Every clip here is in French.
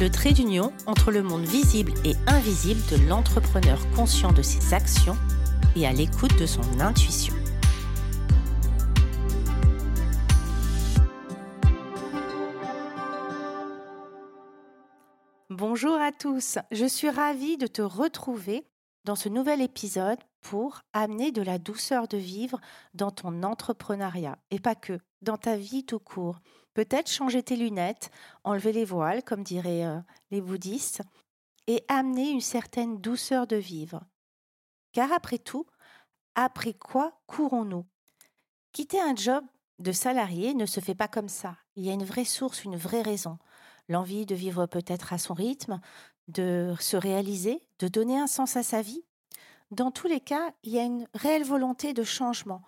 le trait d'union entre le monde visible et invisible de l'entrepreneur conscient de ses actions et à l'écoute de son intuition. Bonjour à tous, je suis ravie de te retrouver dans ce nouvel épisode pour amener de la douceur de vivre dans ton entrepreneuriat et pas que, dans ta vie tout court. Peut-être changer tes lunettes, enlever les voiles, comme diraient euh, les bouddhistes, et amener une certaine douceur de vivre. Car après tout, après quoi courons-nous? Quitter un job de salarié ne se fait pas comme ça. Il y a une vraie source, une vraie raison. L'envie de vivre peut-être à son rythme, de se réaliser, de donner un sens à sa vie. Dans tous les cas, il y a une réelle volonté de changement,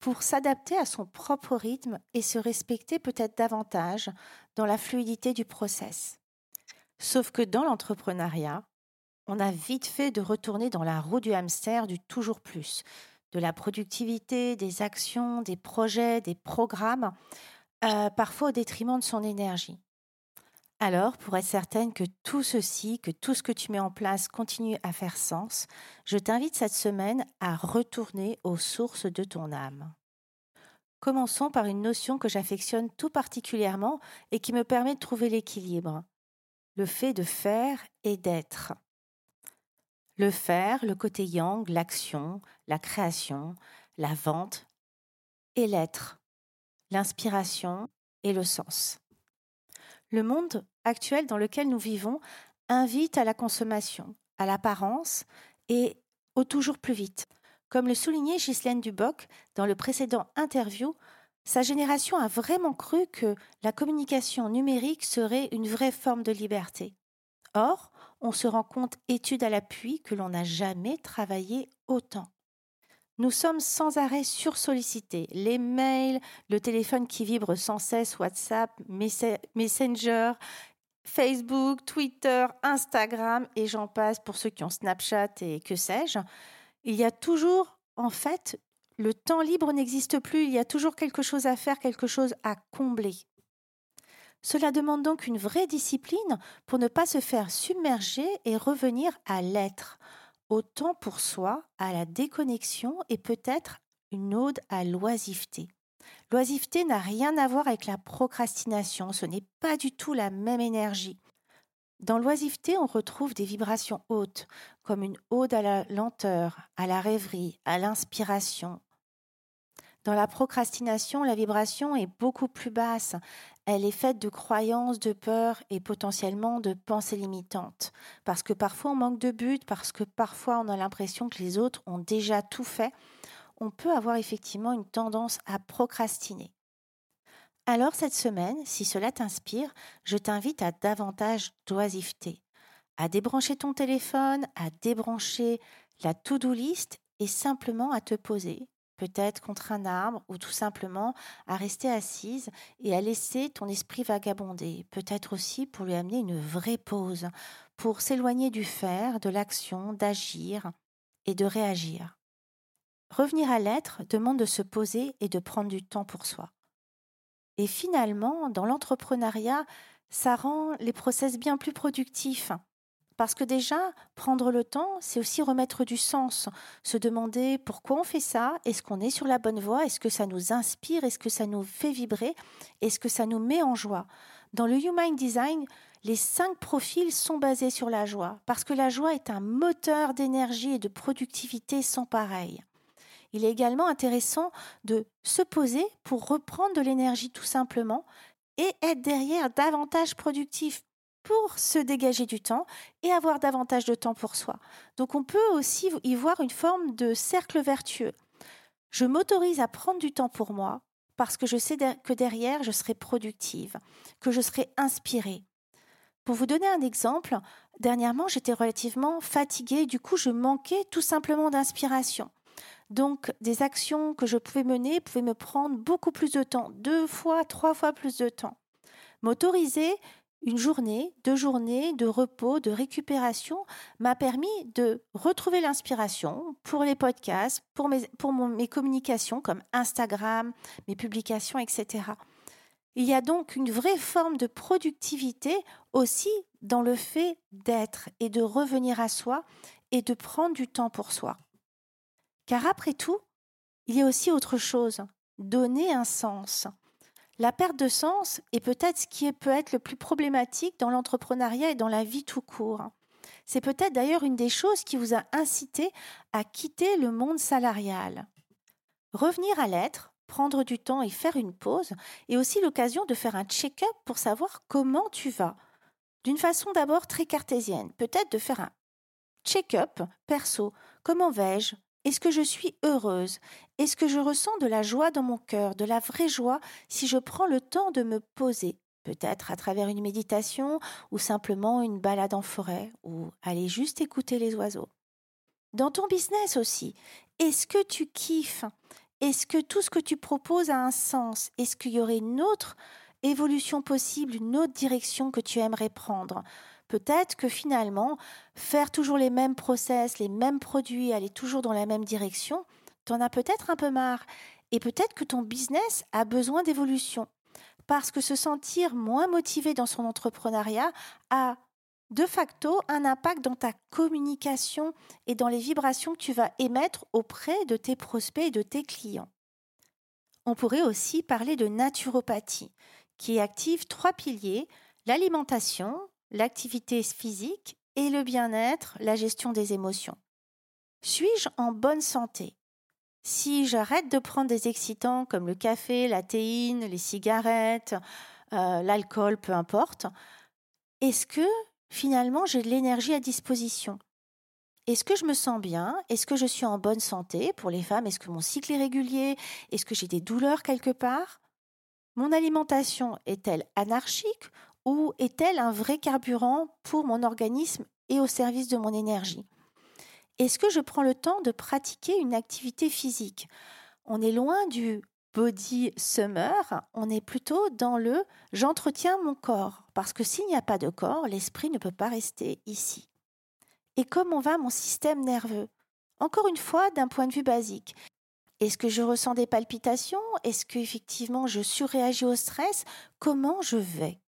pour s'adapter à son propre rythme et se respecter peut-être davantage dans la fluidité du process. Sauf que dans l'entrepreneuriat, on a vite fait de retourner dans la roue du hamster du toujours plus, de la productivité, des actions, des projets, des programmes, euh, parfois au détriment de son énergie. Alors, pour être certaine que tout ceci, que tout ce que tu mets en place continue à faire sens, je t'invite cette semaine à retourner aux sources de ton âme. Commençons par une notion que j'affectionne tout particulièrement et qui me permet de trouver l'équilibre. Le fait de faire et d'être. Le faire, le côté yang, l'action, la création, la vente, et l'être, l'inspiration et le sens. Le monde actuel dans lequel nous vivons invite à la consommation, à l'apparence et au toujours plus vite. Comme le soulignait Ghislaine Duboc dans le précédent interview, sa génération a vraiment cru que la communication numérique serait une vraie forme de liberté. Or, on se rend compte, étude à l'appui, que l'on n'a jamais travaillé autant. Nous sommes sans arrêt sursollicités. Les mails, le téléphone qui vibre sans cesse, WhatsApp, Messenger, Facebook, Twitter, Instagram et j'en passe pour ceux qui ont Snapchat et que sais-je. Il y a toujours, en fait, le temps libre n'existe plus, il y a toujours quelque chose à faire, quelque chose à combler. Cela demande donc une vraie discipline pour ne pas se faire submerger et revenir à l'être, autant pour soi, à la déconnexion et peut-être une ode à l'oisiveté. L'oisiveté n'a rien à voir avec la procrastination, ce n'est pas du tout la même énergie. Dans l'oisiveté, on retrouve des vibrations hautes, comme une ode à la lenteur, à la rêverie, à l'inspiration. Dans la procrastination, la vibration est beaucoup plus basse. Elle est faite de croyances, de peurs et potentiellement de pensées limitantes. Parce que parfois on manque de but, parce que parfois on a l'impression que les autres ont déjà tout fait, on peut avoir effectivement une tendance à procrastiner. Alors cette semaine, si cela t'inspire, je t'invite à davantage d'oisiveté, à débrancher ton téléphone, à débrancher la to-do list et simplement à te poser, peut-être contre un arbre ou tout simplement à rester assise et à laisser ton esprit vagabonder, peut-être aussi pour lui amener une vraie pause, pour s'éloigner du faire, de l'action, d'agir et de réagir. Revenir à l'être demande de se poser et de prendre du temps pour soi. Et finalement, dans l'entrepreneuriat, ça rend les process bien plus productifs parce que déjà, prendre le temps, c'est aussi remettre du sens, se demander pourquoi on fait ça, est-ce qu'on est sur la bonne voie, est-ce que ça nous inspire, est-ce que ça nous fait vibrer, est-ce que ça nous met en joie. Dans le Human Design, les cinq profils sont basés sur la joie, parce que la joie est un moteur d'énergie et de productivité sans pareil. Il est également intéressant de se poser pour reprendre de l'énergie tout simplement et être derrière davantage productif pour se dégager du temps et avoir davantage de temps pour soi. Donc on peut aussi y voir une forme de cercle vertueux. Je m'autorise à prendre du temps pour moi parce que je sais que derrière, je serai productive, que je serai inspirée. Pour vous donner un exemple, dernièrement, j'étais relativement fatiguée, du coup, je manquais tout simplement d'inspiration. Donc, des actions que je pouvais mener pouvaient me prendre beaucoup plus de temps, deux fois, trois fois plus de temps. M'autoriser une journée, deux journées de repos, de récupération m'a permis de retrouver l'inspiration pour les podcasts, pour mes, pour mes communications comme Instagram, mes publications, etc. Il y a donc une vraie forme de productivité aussi dans le fait d'être et de revenir à soi et de prendre du temps pour soi. Car après tout, il y a aussi autre chose, donner un sens. La perte de sens est peut-être ce qui peut être le plus problématique dans l'entrepreneuriat et dans la vie tout court. C'est peut-être d'ailleurs une des choses qui vous a incité à quitter le monde salarial. Revenir à l'être, prendre du temps et faire une pause est aussi l'occasion de faire un check-up pour savoir comment tu vas. D'une façon d'abord très cartésienne, peut-être de faire un check-up perso. Comment vais-je? Est-ce que je suis heureuse? Est-ce que je ressens de la joie dans mon cœur, de la vraie joie si je prends le temps de me poser? Peut-être à travers une méditation ou simplement une balade en forêt ou aller juste écouter les oiseaux. Dans ton business aussi, est-ce que tu kiffes? Est-ce que tout ce que tu proposes a un sens? Est-ce qu'il y aurait une autre évolution possible, une autre direction que tu aimerais prendre? Peut-être que finalement, faire toujours les mêmes process, les mêmes produits, aller toujours dans la même direction, tu en as peut-être un peu marre. Et peut-être que ton business a besoin d'évolution. Parce que se sentir moins motivé dans son entrepreneuriat a de facto un impact dans ta communication et dans les vibrations que tu vas émettre auprès de tes prospects et de tes clients. On pourrait aussi parler de naturopathie, qui active trois piliers, l'alimentation, l'activité physique et le bien-être, la gestion des émotions. Suis-je en bonne santé? Si j'arrête de prendre des excitants comme le café, la théine, les cigarettes, euh, l'alcool, peu importe, est-ce que finalement j'ai de l'énergie à disposition? Est-ce que je me sens bien? Est-ce que je suis en bonne santé Pour les femmes, est-ce que mon cycle est régulier? Est-ce que j'ai des douleurs quelque part? Mon alimentation est-elle anarchique ou est-elle un vrai carburant pour mon organisme et au service de mon énergie? Est-ce que je prends le temps de pratiquer une activité physique? On est loin du body summer, on est plutôt dans le j'entretiens mon corps, parce que s'il n'y a pas de corps, l'esprit ne peut pas rester ici. Et comment va mon système nerveux? Encore une fois, d'un point de vue basique. Est-ce que je ressens des palpitations? Est-ce que effectivement je surréagis au stress? Comment je vais?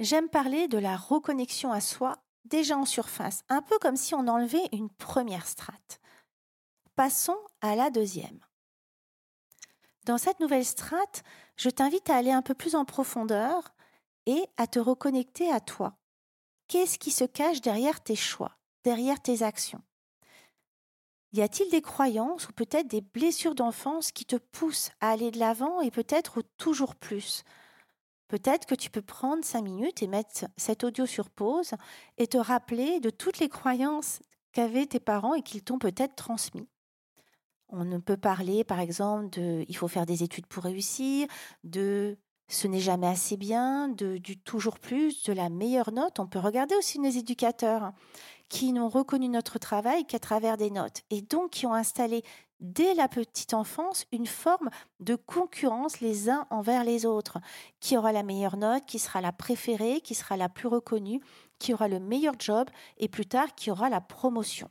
J'aime parler de la reconnexion à soi déjà en surface, un peu comme si on enlevait une première strate. Passons à la deuxième. Dans cette nouvelle strate, je t'invite à aller un peu plus en profondeur et à te reconnecter à toi. Qu'est-ce qui se cache derrière tes choix, derrière tes actions? Y a-t-il des croyances ou peut-être des blessures d'enfance qui te poussent à aller de l'avant et peut-être toujours plus? Peut-être que tu peux prendre cinq minutes et mettre cet audio sur pause et te rappeler de toutes les croyances qu'avaient tes parents et qu'ils t'ont peut-être transmis. On ne peut parler, par exemple, de il faut faire des études pour réussir, de ce n'est jamais assez bien, de du toujours plus, de la meilleure note. On peut regarder aussi nos éducateurs qui n'ont reconnu notre travail qu'à travers des notes et donc qui ont installé dès la petite enfance une forme de concurrence les uns envers les autres. Qui aura la meilleure note, qui sera la préférée, qui sera la plus reconnue, qui aura le meilleur job et plus tard qui aura la promotion.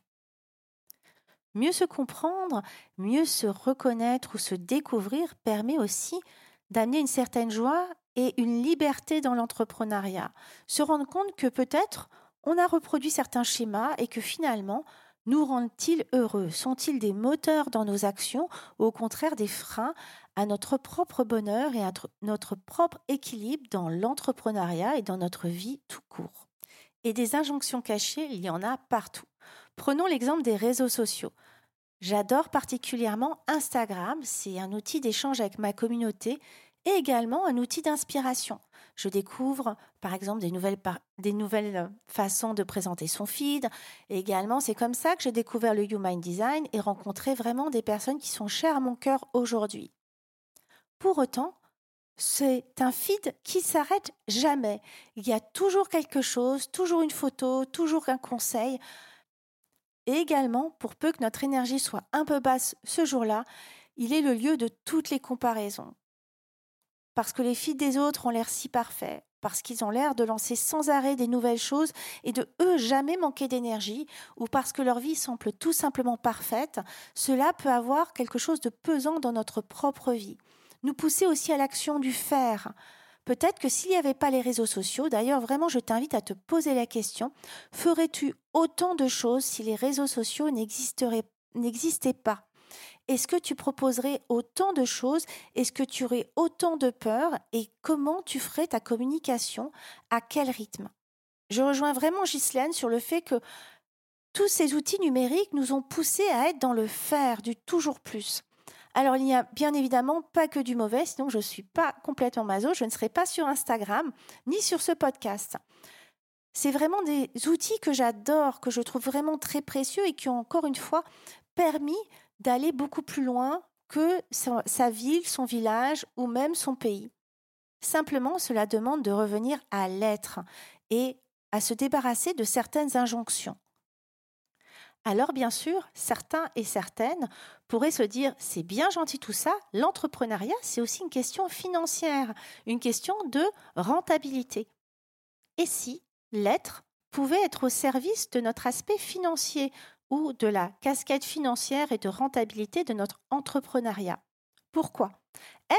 Mieux se comprendre, mieux se reconnaître ou se découvrir permet aussi d'amener une certaine joie et une liberté dans l'entrepreneuriat. Se rendre compte que peut-être on a reproduit certains schémas et que finalement nous rendent-ils heureux? Sont-ils des moteurs dans nos actions? Ou au contraire des freins à notre propre bonheur et à notre propre équilibre dans l'entrepreneuriat et dans notre vie tout court? Et des injonctions cachées, il y en a partout. Prenons l'exemple des réseaux sociaux. J'adore particulièrement Instagram, c'est un outil d'échange avec ma communauté et également un outil d'inspiration. Je découvre, par exemple, des nouvelles, des nouvelles euh, façons de présenter son feed. Et également, c'est comme ça que j'ai découvert le Human Design et rencontré vraiment des personnes qui sont chères à mon cœur aujourd'hui. Pour autant, c'est un feed qui s'arrête jamais. Il y a toujours quelque chose, toujours une photo, toujours un conseil. Et également, pour peu que notre énergie soit un peu basse ce jour-là, il est le lieu de toutes les comparaisons. Parce que les feeds des autres ont l'air si parfaits, parce qu'ils ont l'air de lancer sans arrêt des nouvelles choses et de eux jamais manquer d'énergie, ou parce que leur vie semble tout simplement parfaite, cela peut avoir quelque chose de pesant dans notre propre vie nous pousser aussi à l'action du faire. Peut-être que s'il n'y avait pas les réseaux sociaux, d'ailleurs vraiment je t'invite à te poser la question, ferais-tu autant de choses si les réseaux sociaux n'existaient pas? Est-ce que tu proposerais autant de choses? Est-ce que tu aurais autant de peur? Et comment tu ferais ta communication? À quel rythme? Je rejoins vraiment Ghislaine sur le fait que tous ces outils numériques nous ont poussés à être dans le faire, du toujours plus. Alors, il n'y a bien évidemment pas que du mauvais, sinon je ne suis pas complètement maso, je ne serai pas sur Instagram ni sur ce podcast. C'est vraiment des outils que j'adore, que je trouve vraiment très précieux et qui ont encore une fois permis d'aller beaucoup plus loin que sa ville, son village ou même son pays. Simplement, cela demande de revenir à l'être et à se débarrasser de certaines injonctions. Alors bien sûr, certains et certaines pourraient se dire c'est bien gentil tout ça, l'entrepreneuriat c'est aussi une question financière, une question de rentabilité. Et si l'être pouvait être au service de notre aspect financier ou de la casquette financière et de rentabilité de notre entrepreneuriat Pourquoi?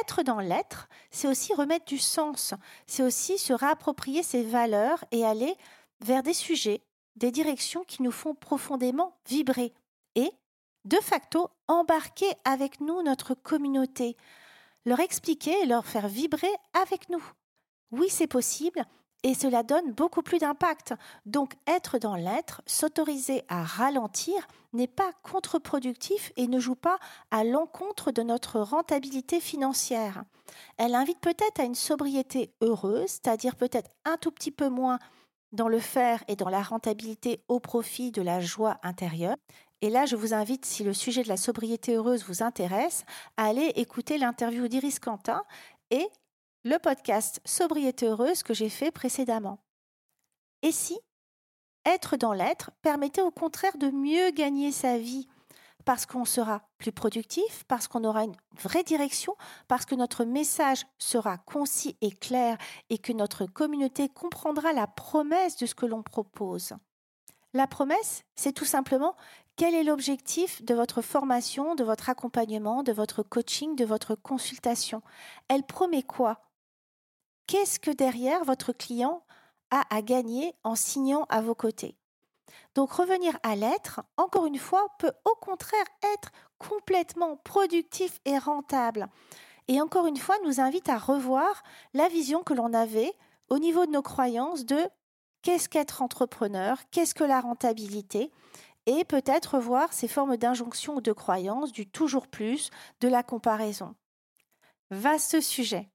Être dans l'être, c'est aussi remettre du sens, c'est aussi se réapproprier ses valeurs et aller vers des sujets des directions qui nous font profondément vibrer et, de facto, embarquer avec nous notre communauté, leur expliquer et leur faire vibrer avec nous. Oui, c'est possible et cela donne beaucoup plus d'impact. Donc être dans l'être, s'autoriser à ralentir n'est pas contre-productif et ne joue pas à l'encontre de notre rentabilité financière. Elle invite peut-être à une sobriété heureuse, c'est-à-dire peut-être un tout petit peu moins dans le faire et dans la rentabilité au profit de la joie intérieure. Et là, je vous invite, si le sujet de la sobriété heureuse vous intéresse, à aller écouter l'interview d'Iris Quentin et le podcast Sobriété heureuse que j'ai fait précédemment. Et si être dans l'être permettait au contraire de mieux gagner sa vie? Parce qu'on sera plus productif, parce qu'on aura une vraie direction, parce que notre message sera concis et clair et que notre communauté comprendra la promesse de ce que l'on propose. La promesse, c'est tout simplement quel est l'objectif de votre formation, de votre accompagnement, de votre coaching, de votre consultation? Elle promet quoi Qu'est-ce que derrière votre client a à gagner en signant à vos côtés? Donc revenir à l'être, encore une fois, peut au contraire être complètement productif et rentable. Et encore une fois, nous invite à revoir la vision que l'on avait au niveau de nos croyances de qu'est-ce qu'être entrepreneur, qu'est-ce que la rentabilité, et peut-être voir ces formes d'injonction ou de croyances du toujours plus, de la comparaison. Vaste sujet.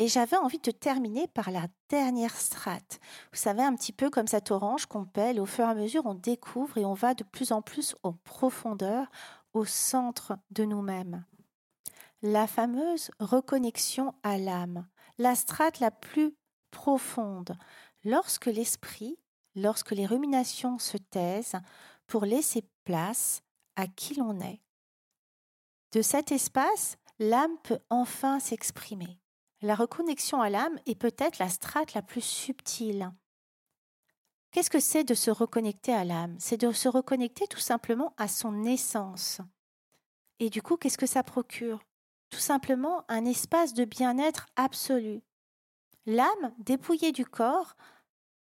Et j'avais envie de terminer par la dernière strate. Vous savez, un petit peu comme cette orange qu'on pèle, au fur et à mesure on découvre et on va de plus en plus en profondeur, au centre de nous-mêmes. La fameuse reconnexion à l'âme, la strate la plus profonde, lorsque l'esprit, lorsque les ruminations se taisent pour laisser place à qui l'on est. De cet espace, l'âme peut enfin s'exprimer. La reconnexion à l'âme est peut-être la strate la plus subtile. Qu'est-ce que c'est de se reconnecter à l'âme? C'est de se reconnecter tout simplement à son essence. Et du coup, qu'est-ce que ça procure? Tout simplement un espace de bien-être absolu. L'âme, dépouillée du corps,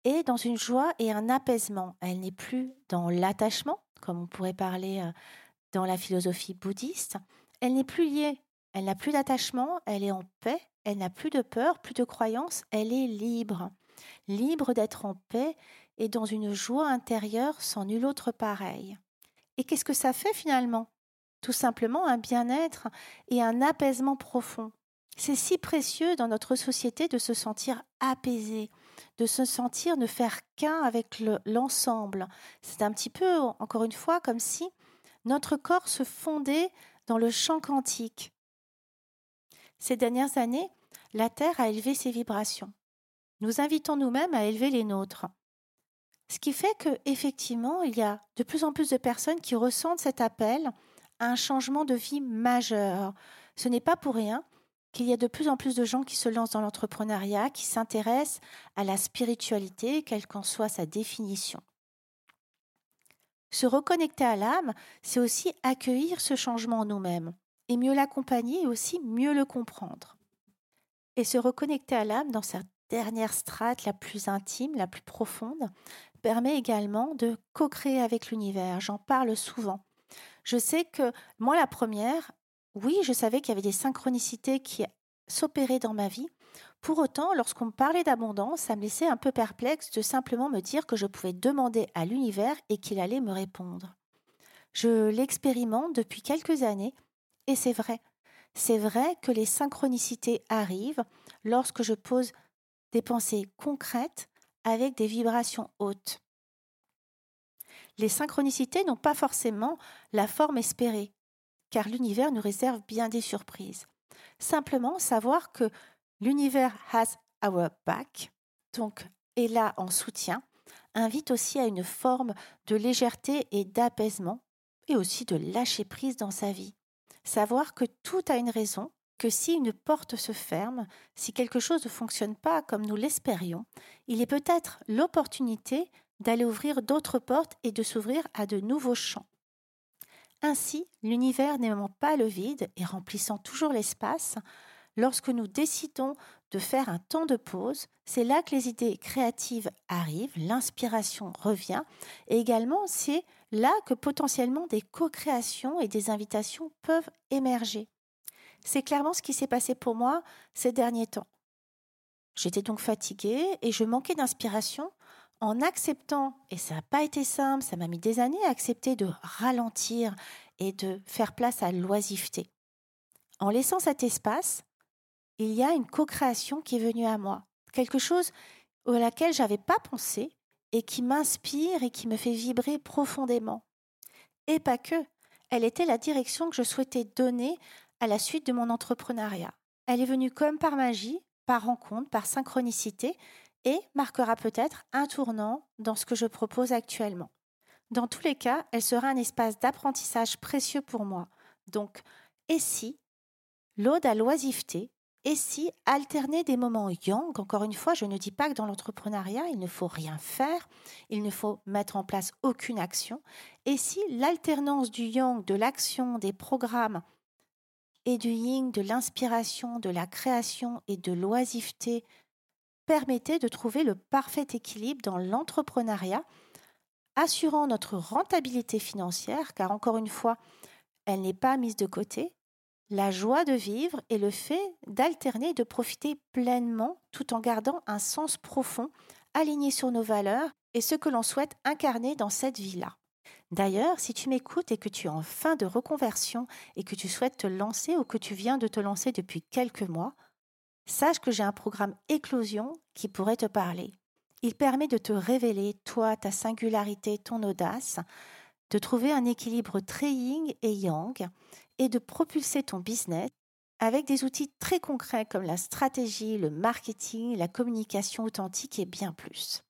est dans une joie et un apaisement. Elle n'est plus dans l'attachement, comme on pourrait parler euh, dans la philosophie bouddhiste. Elle n'est plus liée, elle n'a plus d'attachement, elle est en paix, elle n'a plus de peur, plus de croyance, elle est libre. Libre d'être en paix et dans une joie intérieure sans nul autre pareil. Et qu'est-ce que ça fait finalement? Tout simplement un bien-être et un apaisement profond. C'est si précieux dans notre société de se sentir apaisé, de se sentir ne faire qu'un avec l'ensemble. C'est un petit peu, encore une fois, comme si notre corps se fondait dans le chant quantique. Ces dernières années, la Terre a élevé ses vibrations. Nous invitons nous-mêmes à élever les nôtres. Ce qui fait que effectivement, il y a de plus en plus de personnes qui ressentent cet appel à un changement de vie majeur. Ce n'est pas pour rien qu'il y a de plus en plus de gens qui se lancent dans l'entrepreneuriat, qui s'intéressent à la spiritualité, quelle qu'en soit sa définition. Se reconnecter à l'âme, c'est aussi accueillir ce changement en nous-mêmes et mieux l'accompagner et aussi mieux le comprendre. Et se reconnecter à l'âme dans sa dernière strate la plus intime, la plus profonde, permet également de co-créer avec l'univers. J'en parle souvent. Je sais que moi, la première, oui, je savais qu'il y avait des synchronicités qui s'opéraient dans ma vie, pour autant, lorsqu'on me parlait d'abondance, ça me laissait un peu perplexe de simplement me dire que je pouvais demander à l'univers et qu'il allait me répondre. Je l'expérimente depuis quelques années et c'est vrai. C'est vrai que les synchronicités arrivent lorsque je pose des pensées concrètes avec des vibrations hautes. Les synchronicités n'ont pas forcément la forme espérée, car l'univers nous réserve bien des surprises. Simplement savoir que L'univers has our back, donc est là en soutien, invite aussi à une forme de légèreté et d'apaisement, et aussi de lâcher prise dans sa vie. Savoir que tout a une raison, que si une porte se ferme, si quelque chose ne fonctionne pas comme nous l'espérions, il est peut-être l'opportunité d'aller ouvrir d'autres portes et de s'ouvrir à de nouveaux champs. Ainsi, l'univers n'aimant pas le vide et remplissant toujours l'espace, Lorsque nous décidons de faire un temps de pause, c'est là que les idées créatives arrivent, l'inspiration revient, et également c'est là que potentiellement des co-créations et des invitations peuvent émerger. C'est clairement ce qui s'est passé pour moi ces derniers temps. J'étais donc fatiguée et je manquais d'inspiration en acceptant, et ça n'a pas été simple, ça m'a mis des années à accepter de ralentir et de faire place à l'oisiveté. En laissant cet espace, il y a une co-création qui est venue à moi, quelque chose à laquelle j'avais pas pensé et qui m'inspire et qui me fait vibrer profondément. Et pas que, elle était la direction que je souhaitais donner à la suite de mon entrepreneuriat. Elle est venue comme par magie, par rencontre, par synchronicité et marquera peut-être un tournant dans ce que je propose actuellement. Dans tous les cas, elle sera un espace d'apprentissage précieux pour moi. Donc, et si l'ode à l'oisiveté et si alterner des moments yang, encore une fois, je ne dis pas que dans l'entrepreneuriat, il ne faut rien faire, il ne faut mettre en place aucune action, et si l'alternance du yang, de l'action, des programmes, et du yin, de l'inspiration, de la création et de l'oisiveté permettait de trouver le parfait équilibre dans l'entrepreneuriat, assurant notre rentabilité financière, car encore une fois, elle n'est pas mise de côté, la joie de vivre et le fait d'alterner et de profiter pleinement tout en gardant un sens profond, aligné sur nos valeurs et ce que l'on souhaite incarner dans cette vie-là. D'ailleurs, si tu m'écoutes et que tu es en fin de reconversion et que tu souhaites te lancer ou que tu viens de te lancer depuis quelques mois, sache que j'ai un programme éclosion qui pourrait te parler. Il permet de te révéler, toi, ta singularité, ton audace, de trouver un équilibre très yin et yang et de propulser ton business avec des outils très concrets comme la stratégie, le marketing, la communication authentique et bien plus.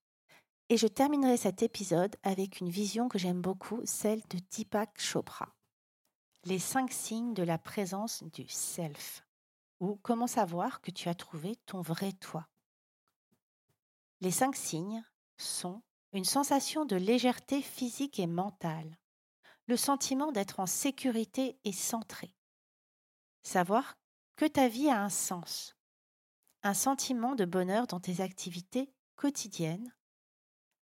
Et je terminerai cet épisode avec une vision que j'aime beaucoup, celle de Deepak Chopra. Les cinq signes de la présence du self, ou comment savoir que tu as trouvé ton vrai toi? Les cinq signes sont une sensation de légèreté physique et mentale, le sentiment d'être en sécurité et centré. Savoir que ta vie a un sens, un sentiment de bonheur dans tes activités quotidiennes,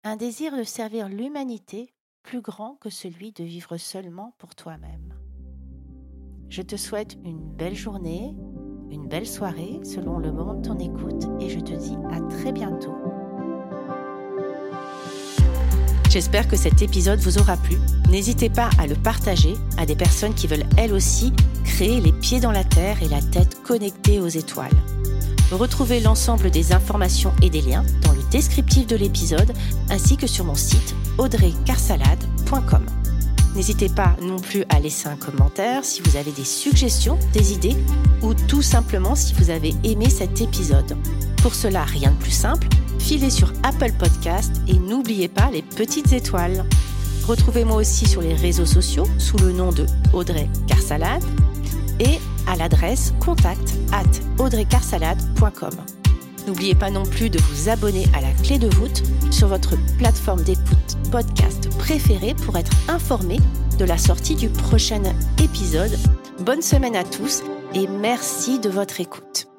un désir de servir l'humanité plus grand que celui de vivre seulement pour toi-même. Je te souhaite une belle journée, une belle soirée selon le moment de ton écoute et je te dis à très bientôt J'espère que cet épisode vous aura plu. N'hésitez pas à le partager à des personnes qui veulent elles aussi créer les pieds dans la terre et la tête connectée aux étoiles. Retrouvez l'ensemble des informations et des liens dans le descriptif de l'épisode ainsi que sur mon site audreycarsalade.com. N'hésitez pas non plus à laisser un commentaire si vous avez des suggestions, des idées ou tout simplement si vous avez aimé cet épisode. Pour cela, rien de plus simple, filez sur Apple Podcast et n'oubliez pas les petites étoiles. Retrouvez-moi aussi sur les réseaux sociaux sous le nom de Audrey Carsalade et à l'adresse contact at audreycarsalade.com. N'oubliez pas non plus de vous abonner à la clé de voûte sur votre plateforme d'écoute podcast préférée pour être informé de la sortie du prochain épisode. Bonne semaine à tous et merci de votre écoute.